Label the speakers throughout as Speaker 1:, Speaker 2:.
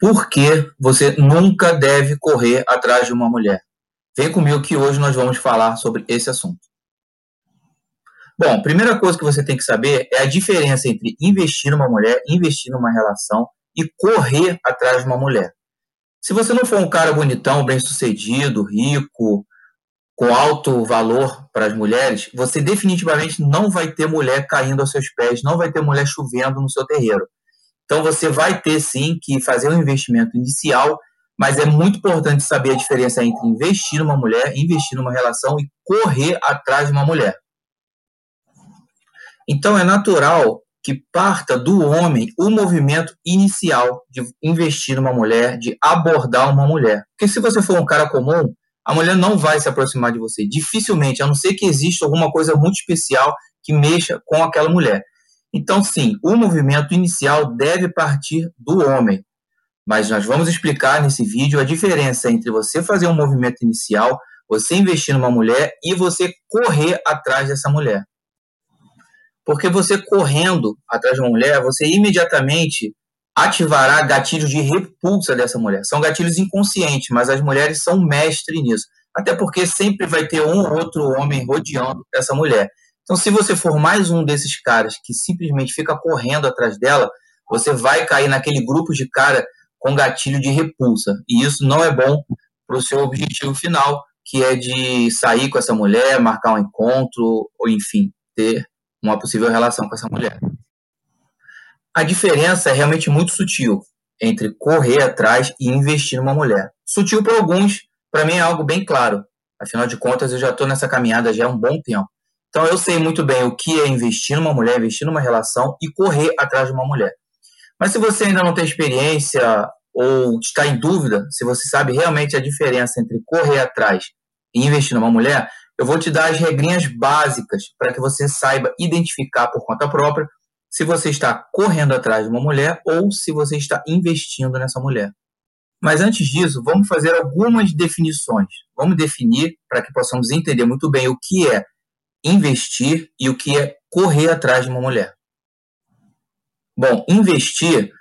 Speaker 1: por que você nunca deve correr atrás de uma mulher. Vem comigo que hoje nós vamos falar sobre esse assunto. Bom, primeira coisa que você tem que saber é a diferença entre investir numa mulher, investir numa relação e correr atrás de uma mulher. Se você não for um cara bonitão, bem-sucedido, rico, com alto valor para as mulheres, você definitivamente não vai ter mulher caindo aos seus pés, não vai ter mulher chovendo no seu terreiro. Então você vai ter sim que fazer um investimento inicial, mas é muito importante saber a diferença entre investir numa mulher, investir numa relação e correr atrás de uma mulher. Então é natural que parta do homem o movimento inicial de investir numa mulher, de abordar uma mulher. Porque se você for um cara comum, a mulher não vai se aproximar de você. Dificilmente, a não ser que exista alguma coisa muito especial que mexa com aquela mulher. Então, sim, o movimento inicial deve partir do homem. Mas nós vamos explicar nesse vídeo a diferença entre você fazer um movimento inicial, você investir numa mulher e você correr atrás dessa mulher. Porque você correndo atrás de uma mulher, você imediatamente ativará gatilhos de repulsa dessa mulher. São gatilhos inconscientes, mas as mulheres são mestres nisso. Até porque sempre vai ter um ou outro homem rodeando essa mulher. Então, se você for mais um desses caras que simplesmente fica correndo atrás dela, você vai cair naquele grupo de cara com gatilho de repulsa. E isso não é bom para o seu objetivo final, que é de sair com essa mulher, marcar um encontro, ou enfim, ter uma possível relação com essa mulher. A diferença é realmente muito sutil entre correr atrás e investir numa mulher. Sutil para alguns, para mim é algo bem claro. Afinal de contas, eu já estou nessa caminhada já há um bom tempo. Então eu sei muito bem o que é investir numa mulher, investir numa relação e correr atrás de uma mulher. Mas se você ainda não tem experiência ou está em dúvida se você sabe realmente a diferença entre correr atrás e investir numa mulher, eu vou te dar as regrinhas básicas para que você saiba identificar por conta própria se você está correndo atrás de uma mulher ou se você está investindo nessa mulher. Mas antes disso, vamos fazer algumas definições. Vamos definir para que possamos entender muito bem o que é investir e o que é correr atrás de uma mulher. Bom, investir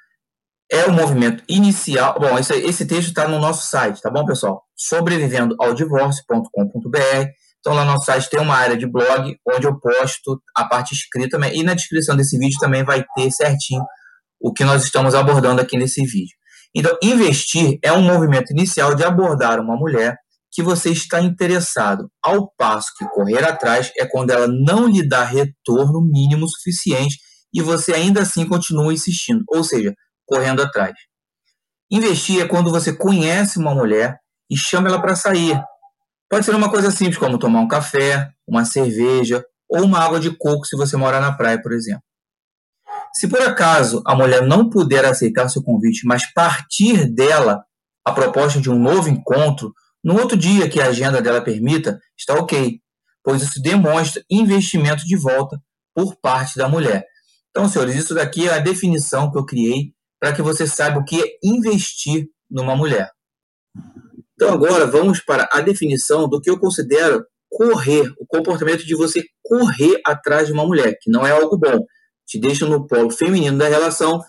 Speaker 1: é o movimento inicial. Bom, esse, esse texto está no nosso site, tá bom, pessoal? Sobrevivendo ao divórcio.com.br. Então, lá no nosso site tem uma área de blog onde eu posto a parte escrita e na descrição desse vídeo também vai ter certinho o que nós estamos abordando aqui nesse vídeo. Então, investir é um movimento inicial de abordar uma mulher que você está interessado, ao passo que correr atrás é quando ela não lhe dá retorno mínimo suficiente e você ainda assim continua insistindo, ou seja, correndo atrás. Investir é quando você conhece uma mulher e chama ela para sair. Pode ser uma coisa simples, como tomar um café, uma cerveja ou uma água de coco se você morar na praia, por exemplo. Se por acaso a mulher não puder aceitar seu convite, mas partir dela a proposta de um novo encontro, no outro dia que a agenda dela permita, está ok, pois isso demonstra investimento de volta por parte da mulher. Então, senhores, isso daqui é a definição que eu criei para que você saiba o que é investir numa mulher. Então, agora vamos para a definição do que eu considero correr, o comportamento de você correr atrás de uma mulher, que não é algo bom. Te deixa no polo feminino da relação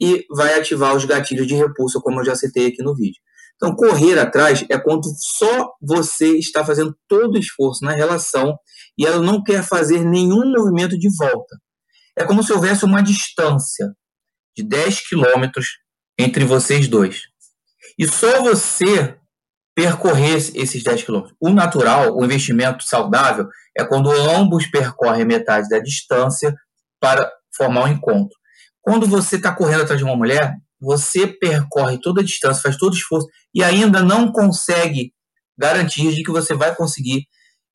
Speaker 1: e vai ativar os gatilhos de repulsa, como eu já citei aqui no vídeo. Então, correr atrás é quando só você está fazendo todo o esforço na relação e ela não quer fazer nenhum movimento de volta. É como se houvesse uma distância de 10 quilômetros entre vocês dois. E só você percorrer esses 10 quilômetros. O natural, o investimento saudável, é quando ambos percorrem metade da distância para formar um encontro. Quando você está correndo atrás de uma mulher, você percorre toda a distância, faz todo o esforço e ainda não consegue garantir de que você vai conseguir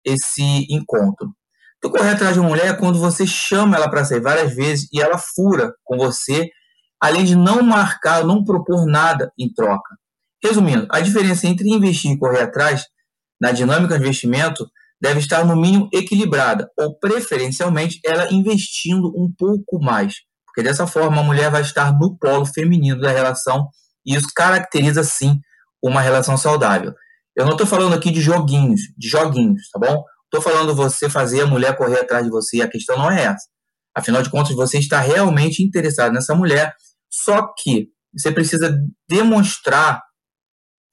Speaker 1: esse encontro. Então, correr atrás de uma mulher é quando você chama ela para sair várias vezes e ela fura com você, além de não marcar, não propor nada em troca. Resumindo, a diferença entre investir e correr atrás na dinâmica de investimento deve estar no mínimo equilibrada, ou preferencialmente ela investindo um pouco mais. Porque dessa forma a mulher vai estar no polo feminino da relação e isso caracteriza sim uma relação saudável. Eu não estou falando aqui de joguinhos, de joguinhos, tá bom? Estou falando você fazer a mulher correr atrás de você. A questão não é essa. Afinal de contas, você está realmente interessado nessa mulher. Só que você precisa demonstrar,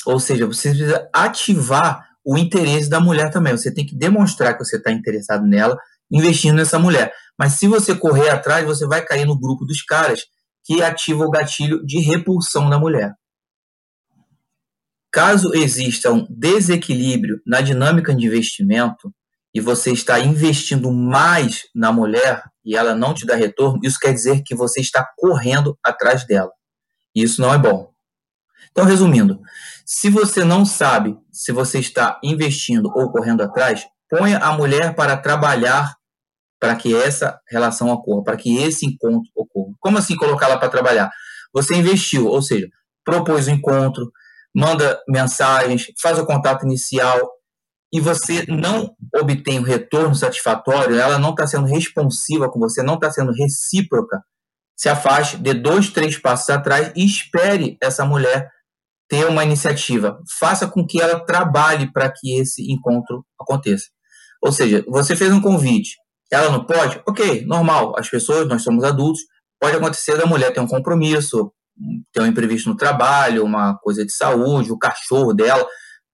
Speaker 1: ou seja, você precisa ativar o interesse da mulher também. Você tem que demonstrar que você está interessado nela, investindo nessa mulher. Mas se você correr atrás, você vai cair no grupo dos caras que ativa o gatilho de repulsão da mulher. Caso exista um desequilíbrio na dinâmica de investimento e você está investindo mais na mulher e ela não te dá retorno, isso quer dizer que você está correndo atrás dela. E isso não é bom. Então, resumindo, se você não sabe se você está investindo ou correndo atrás, ponha a mulher para trabalhar para que essa relação ocorra, para que esse encontro ocorra. Como assim colocá-la para trabalhar? Você investiu, ou seja, propôs o encontro, manda mensagens, faz o contato inicial e você não obtém o retorno satisfatório, ela não está sendo responsiva com você, não está sendo recíproca, se afaste, dê dois, três passos atrás e espere essa mulher ter uma iniciativa. Faça com que ela trabalhe para que esse encontro aconteça. Ou seja, você fez um convite, ela não pode? Ok, normal. As pessoas, nós somos adultos, pode acontecer da mulher ter um compromisso, ter um imprevisto no trabalho, uma coisa de saúde, o cachorro dela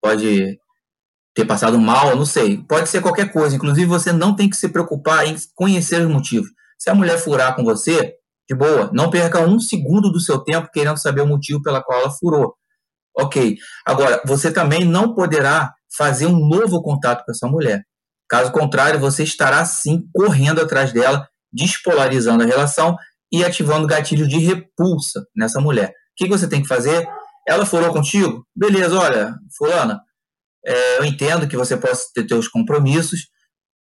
Speaker 1: pode ter passado mal, não sei. Pode ser qualquer coisa. Inclusive, você não tem que se preocupar em conhecer os motivos. Se a mulher furar com você, de boa, não perca um segundo do seu tempo querendo saber o motivo pela qual ela furou. Ok. Agora, você também não poderá fazer um novo contato com essa mulher. Caso contrário, você estará sim correndo atrás dela, despolarizando a relação e ativando gatilho de repulsa nessa mulher. O que você tem que fazer? Ela furou contigo? Beleza, olha, fulana, é, eu entendo que você possa ter seus compromissos,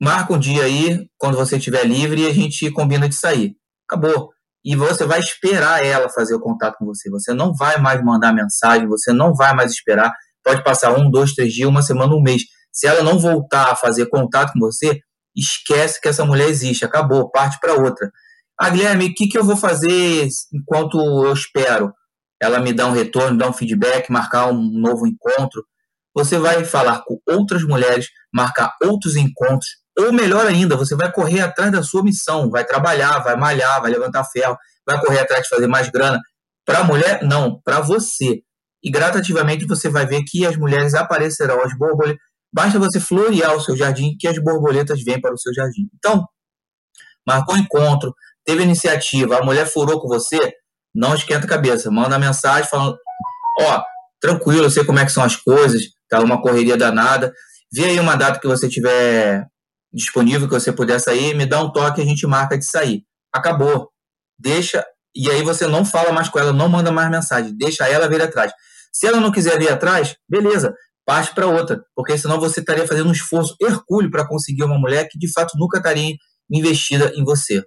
Speaker 1: marca um dia aí, quando você estiver livre, e a gente combina de sair. Acabou. E você vai esperar ela fazer o contato com você. Você não vai mais mandar mensagem, você não vai mais esperar. Pode passar um, dois, três dias, uma semana, um mês. Se ela não voltar a fazer contato com você, esquece que essa mulher existe. Acabou, parte para outra. Ah, Guilherme, o que, que eu vou fazer enquanto eu espero? Ela me dá um retorno, dá um feedback, marcar um novo encontro. Você vai falar com outras mulheres, marcar outros encontros, ou melhor ainda, você vai correr atrás da sua missão, vai trabalhar, vai malhar, vai levantar ferro, vai correr atrás de fazer mais grana. Para a mulher, não, para você. E gradativamente você vai ver que as mulheres aparecerão, as borboletas. Basta você florear o seu jardim que as borboletas vêm para o seu jardim. Então, marcou encontro, teve iniciativa, a mulher furou com você, não esquenta a cabeça, manda mensagem falando, ó, tranquilo, eu sei como é que são as coisas, tá uma correria danada, vê aí uma data que você tiver disponível, que você puder sair, me dá um toque, a gente marca de sair. Acabou. Deixa, e aí você não fala mais com ela, não manda mais mensagem, deixa ela vir atrás. Se ela não quiser vir atrás, beleza, parte para outra, porque senão você estaria fazendo um esforço hercúleo para conseguir uma mulher que de fato nunca estaria investida em você.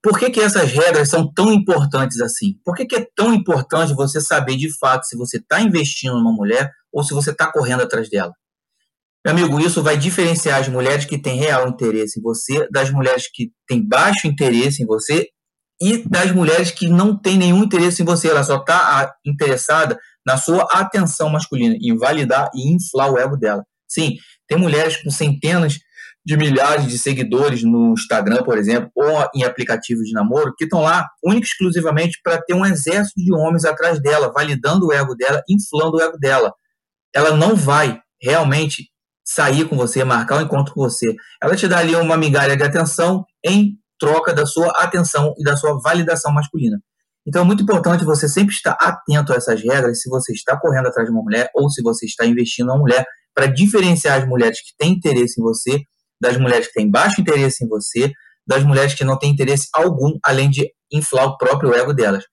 Speaker 1: Por que, que essas regras são tão importantes assim? Por que, que é tão importante você saber de fato se você está investindo numa mulher ou se você está correndo atrás dela? Meu amigo, isso vai diferenciar as mulheres que têm real interesse em você das mulheres que têm baixo interesse em você e das mulheres que não têm nenhum interesse em você. Ela só está interessada na sua atenção masculina, em validar e inflar o ego dela. Sim, tem mulheres com centenas de milhares de seguidores no Instagram, por exemplo, ou em aplicativos de namoro, que estão lá única e exclusivamente para ter um exército de homens atrás dela, validando o ego dela, inflando o ego dela. Ela não vai realmente sair com você, marcar um encontro com você. Ela te dá ali uma migalha de atenção em troca da sua atenção e da sua validação masculina. Então é muito importante você sempre estar atento a essas regras se você está correndo atrás de uma mulher ou se você está investindo uma mulher para diferenciar as mulheres que têm interesse em você das mulheres que têm baixo interesse em você, das mulheres que não têm interesse algum, além de inflar o próprio ego delas.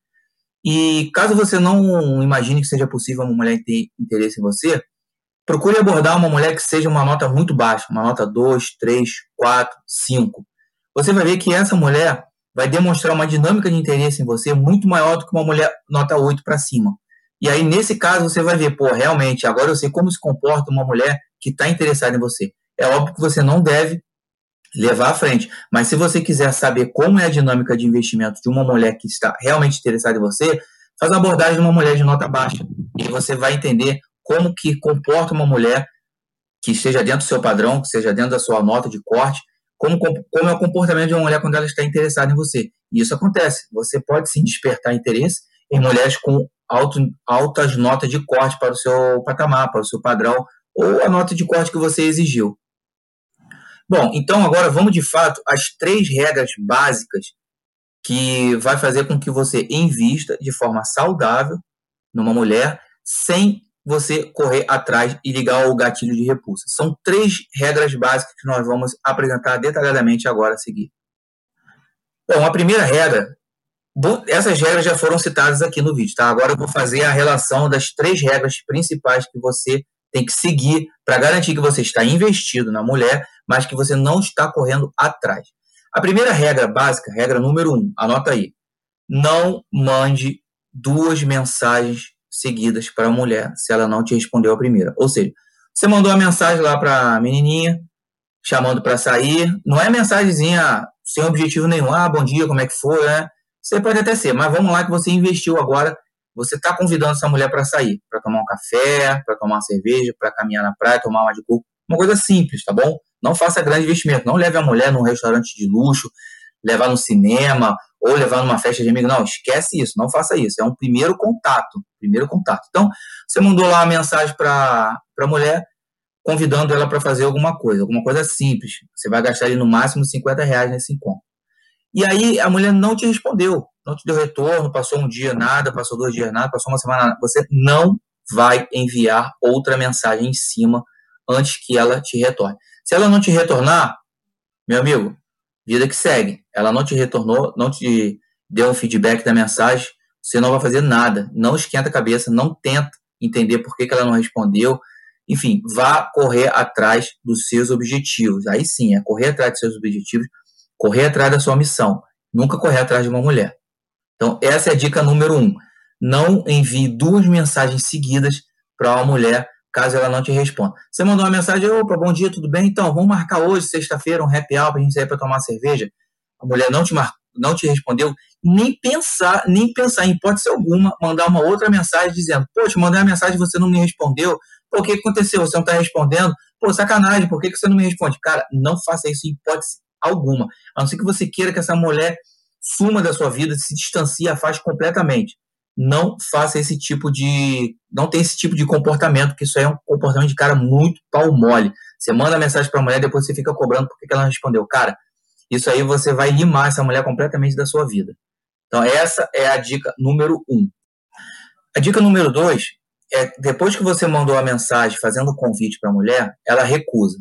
Speaker 1: E caso você não imagine que seja possível uma mulher ter interesse em você, procure abordar uma mulher que seja uma nota muito baixa, uma nota 2, 3, 4, 5. Você vai ver que essa mulher vai demonstrar uma dinâmica de interesse em você muito maior do que uma mulher nota 8 para cima. E aí, nesse caso, você vai ver, pô, realmente, agora eu sei como se comporta uma mulher que está interessada em você. É óbvio que você não deve levar à frente, mas se você quiser saber como é a dinâmica de investimento de uma mulher que está realmente interessada em você, faz a abordagem de uma mulher de nota baixa e você vai entender como que comporta uma mulher que esteja dentro do seu padrão, que esteja dentro da sua nota de corte, como, como é o comportamento de uma mulher quando ela está interessada em você. E isso acontece. Você pode sim despertar interesse em mulheres com alto, altas notas de corte para o seu patamar, para o seu padrão, ou a nota de corte que você exigiu. Bom, então agora vamos de fato às três regras básicas que vai fazer com que você invista de forma saudável numa mulher sem você correr atrás e ligar o gatilho de repulsa. São três regras básicas que nós vamos apresentar detalhadamente agora a seguir. Bom, a primeira regra, essas regras já foram citadas aqui no vídeo, tá? Agora eu vou fazer a relação das três regras principais que você tem que seguir para garantir que você está investido na mulher, mas que você não está correndo atrás. A primeira regra básica, regra número um, anota aí. Não mande duas mensagens seguidas para a mulher se ela não te respondeu a primeira. Ou seja, você mandou uma mensagem lá para a menininha, chamando para sair, não é mensagenzinha sem objetivo nenhum, ah, bom dia, como é que foi, né? Você pode até ser, mas vamos lá que você investiu agora, você está convidando essa mulher para sair, para tomar um café, para tomar uma cerveja, para caminhar na praia, tomar uma de coco, uma coisa simples, tá bom? Não faça grande investimento, não leve a mulher num restaurante de luxo, levar no cinema ou levar numa festa de amigo. Não, esquece isso, não faça isso. É um primeiro contato. Primeiro contato. Então, você mandou lá uma mensagem para a mulher, convidando ela para fazer alguma coisa, alguma coisa simples. Você vai gastar ali no máximo 50 reais nesse encontro. E aí a mulher não te respondeu, não te deu retorno, passou um dia nada, passou dois dias nada, passou uma semana nada. Você não vai enviar outra mensagem em cima antes que ela te retorne. Se ela não te retornar, meu amigo, vida que segue. Ela não te retornou, não te deu um feedback da mensagem, você não vai fazer nada. Não esquenta a cabeça, não tenta entender por que, que ela não respondeu. Enfim, vá correr atrás dos seus objetivos. Aí sim, é correr atrás dos seus objetivos, correr atrás da sua missão. Nunca correr atrás de uma mulher. Então, essa é a dica número um. Não envie duas mensagens seguidas para uma mulher caso ela não te responda. Você mandou uma mensagem, opa, bom dia, tudo bem? Então, vamos marcar hoje, sexta-feira, um happy hour para a gente sair para tomar cerveja. A mulher não te, mar... não te respondeu, nem pensar, nem pensar em hipótese alguma, mandar uma outra mensagem dizendo, te mandei uma mensagem você não me respondeu, o que aconteceu? Você não está respondendo? Pô, sacanagem, por que, que você não me responde? Cara, não faça isso em hipótese alguma, a não ser que você queira que essa mulher suma da sua vida, se distancie, afaste completamente não faça esse tipo de. não tem esse tipo de comportamento, porque isso aí é um comportamento de cara muito pau mole. Você manda mensagem para a mulher, depois você fica cobrando porque ela não respondeu. Cara, isso aí você vai limar essa mulher completamente da sua vida. Então, essa é a dica número um. A dica número dois é depois que você mandou a mensagem fazendo o convite para a mulher, ela recusa.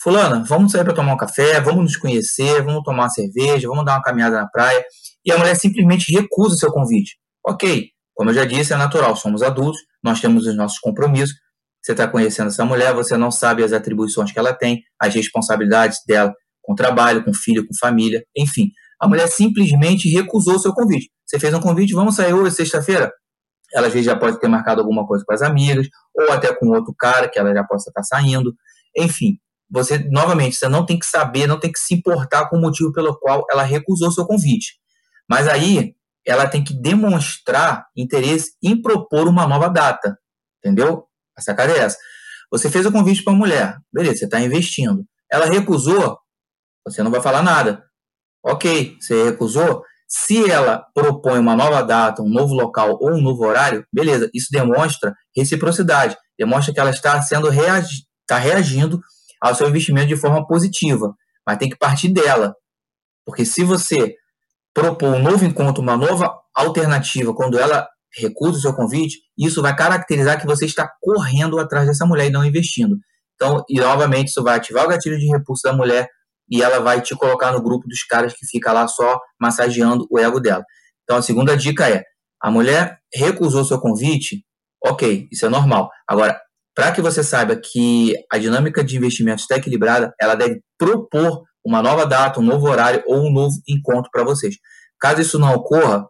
Speaker 1: Fulana, vamos sair para tomar um café, vamos nos conhecer, vamos tomar uma cerveja, vamos dar uma caminhada na praia. E a mulher simplesmente recusa o seu convite. Ok, como eu já disse, é natural, somos adultos, nós temos os nossos compromissos. Você está conhecendo essa mulher, você não sabe as atribuições que ela tem, as responsabilidades dela com trabalho, com filho, com família, enfim. A mulher simplesmente recusou o seu convite. Você fez um convite, vamos sair hoje, sexta-feira? Ela às vezes já pode ter marcado alguma coisa com as amigas, ou até com outro cara que ela já possa estar saindo. Enfim, você, novamente, você não tem que saber, não tem que se importar com o motivo pelo qual ela recusou o seu convite. Mas aí, ela tem que demonstrar interesse em propor uma nova data. Entendeu? A sacada é essa. Você fez o convite para a mulher, beleza, você está investindo. Ela recusou, você não vai falar nada. Ok, você recusou. Se ela propõe uma nova data, um novo local ou um novo horário, beleza, isso demonstra reciprocidade, demonstra que ela está sendo reagi está reagindo ao seu investimento de forma positiva, mas tem que partir dela. Porque se você propor um novo encontro, uma nova alternativa, quando ela recusa o seu convite, isso vai caracterizar que você está correndo atrás dessa mulher e não investindo. Então, e novamente, isso vai ativar o gatilho de repulso da mulher e ela vai te colocar no grupo dos caras que fica lá só massageando o ego dela. Então, a segunda dica é: a mulher recusou seu convite, ok, isso é normal. Agora, para que você saiba que a dinâmica de investimento está equilibrada, ela deve propor uma nova data, um novo horário ou um novo encontro para vocês. Caso isso não ocorra,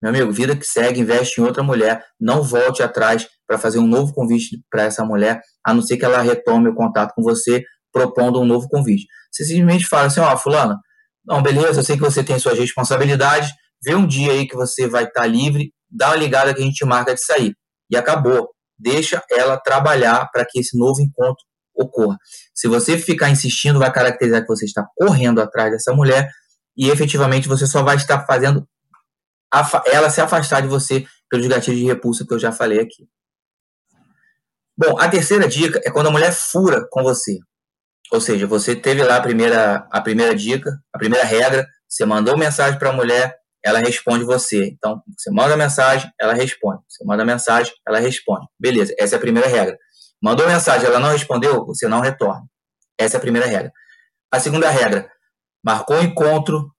Speaker 1: meu amigo, vida que segue, investe em outra mulher, não volte atrás para fazer um novo convite para essa mulher, a não ser que ela retome o contato com você propondo um novo convite. Você simplesmente fala assim, ó, oh, fulano, não, beleza, eu sei que você tem suas responsabilidades, vê um dia aí que você vai estar tá livre, dá uma ligada que a gente marca de sair. E acabou. Deixa ela trabalhar para que esse novo encontro ocorra. Se você ficar insistindo, vai caracterizar que você está correndo atrás dessa mulher e efetivamente você só vai estar fazendo ela se afastar de você pelos gatilhos de repulsa que eu já falei aqui. Bom, a terceira dica é quando a mulher fura com você. Ou seja, você teve lá a primeira, a primeira dica, a primeira regra, você mandou mensagem para a mulher, ela responde você. Então, você manda mensagem, ela responde. Você manda mensagem, ela responde. Beleza, essa é a primeira regra. Mandou mensagem, ela não respondeu, você não retorna. Essa é a primeira regra. A segunda regra, marcou um encontro,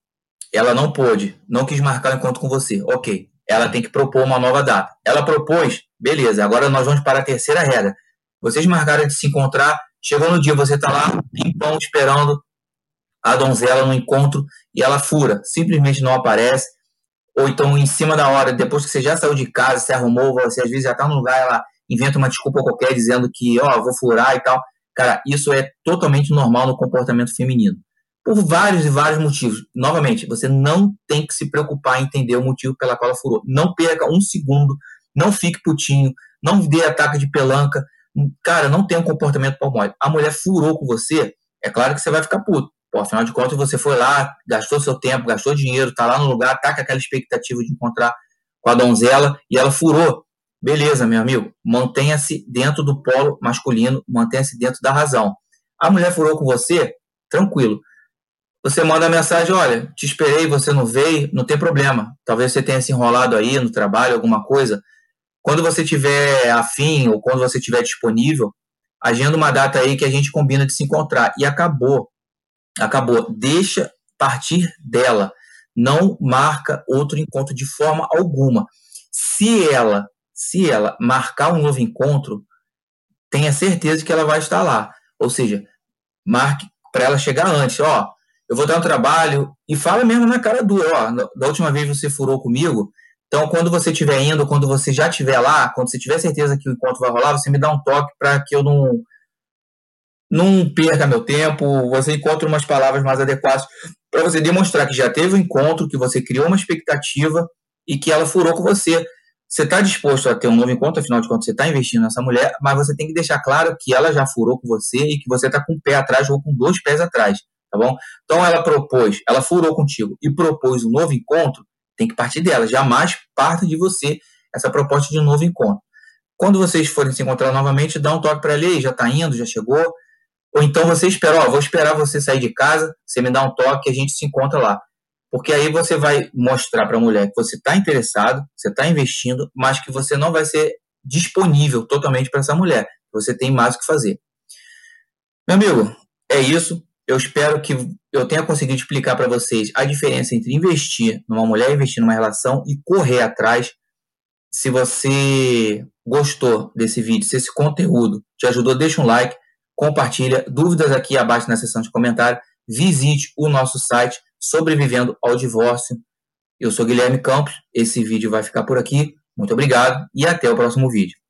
Speaker 1: ela não pôde, não quis marcar o um encontro com você. Ok, ela tem que propor uma nova data. Ela propôs, beleza, agora nós vamos para a terceira regra. Vocês marcaram de se encontrar, chegou no dia, você está lá, pimpão, esperando a donzela no encontro e ela fura, simplesmente não aparece, ou então em cima da hora, depois que você já saiu de casa, se arrumou, você às vezes já está no lugar, ela inventa uma desculpa qualquer dizendo que, ó, oh, vou furar e tal. Cara, isso é totalmente normal no comportamento feminino. Por vários e vários motivos. Novamente, você não tem que se preocupar em entender o motivo pela qual ela furou. Não perca um segundo, não fique putinho, não dê ataque de pelanca. Cara, não tenha um comportamento palmóide. A mulher furou com você, é claro que você vai ficar puto. Pô, afinal de contas, você foi lá, gastou seu tempo, gastou dinheiro, tá lá no lugar, tá com aquela expectativa de encontrar com a donzela e ela furou. Beleza, meu amigo, mantenha-se dentro do polo masculino, mantenha-se dentro da razão. A mulher furou com você, tranquilo. Você manda a mensagem, olha, te esperei, você não veio, não tem problema. Talvez você tenha se enrolado aí no trabalho, alguma coisa. Quando você tiver afim ou quando você tiver disponível, agenda uma data aí que a gente combina de se encontrar. E acabou acabou. Deixa partir dela. Não marca outro encontro de forma alguma. Se ela, se ela marcar um novo encontro, tenha certeza que ela vai estar lá. Ou seja, marque para ela chegar antes. Ó, eu vou dar um trabalho e fala mesmo na cara dura. Ó, da última vez você furou comigo. Então, quando você estiver indo, quando você já estiver lá, quando você tiver certeza que o encontro vai rolar, você me dá um toque para que eu não não perca meu tempo, você encontra umas palavras mais adequadas para você demonstrar que já teve um encontro, que você criou uma expectativa e que ela furou com você. Você está disposto a ter um novo encontro, afinal de contas, você está investindo nessa mulher, mas você tem que deixar claro que ela já furou com você e que você está com um pé atrás ou com dois pés atrás, tá bom? Então ela propôs, ela furou contigo e propôs um novo encontro, tem que partir dela, jamais parte de você essa proposta de um novo encontro. Quando vocês forem se encontrar novamente, dá um toque para ela, já está indo, já chegou, ou então você espera, ó, vou esperar você sair de casa, você me dá um toque, a gente se encontra lá. Porque aí você vai mostrar para a mulher que você está interessado, você está investindo, mas que você não vai ser disponível totalmente para essa mulher. Você tem mais o que fazer. Meu amigo, é isso. Eu espero que eu tenha conseguido explicar para vocês a diferença entre investir numa mulher, investir numa relação e correr atrás. Se você gostou desse vídeo, se esse conteúdo te ajudou, deixa um like compartilha. Dúvidas aqui abaixo na seção de comentário. Visite o nosso site Sobrevivendo ao Divórcio. Eu sou Guilherme Campos. Esse vídeo vai ficar por aqui. Muito obrigado e até o próximo vídeo.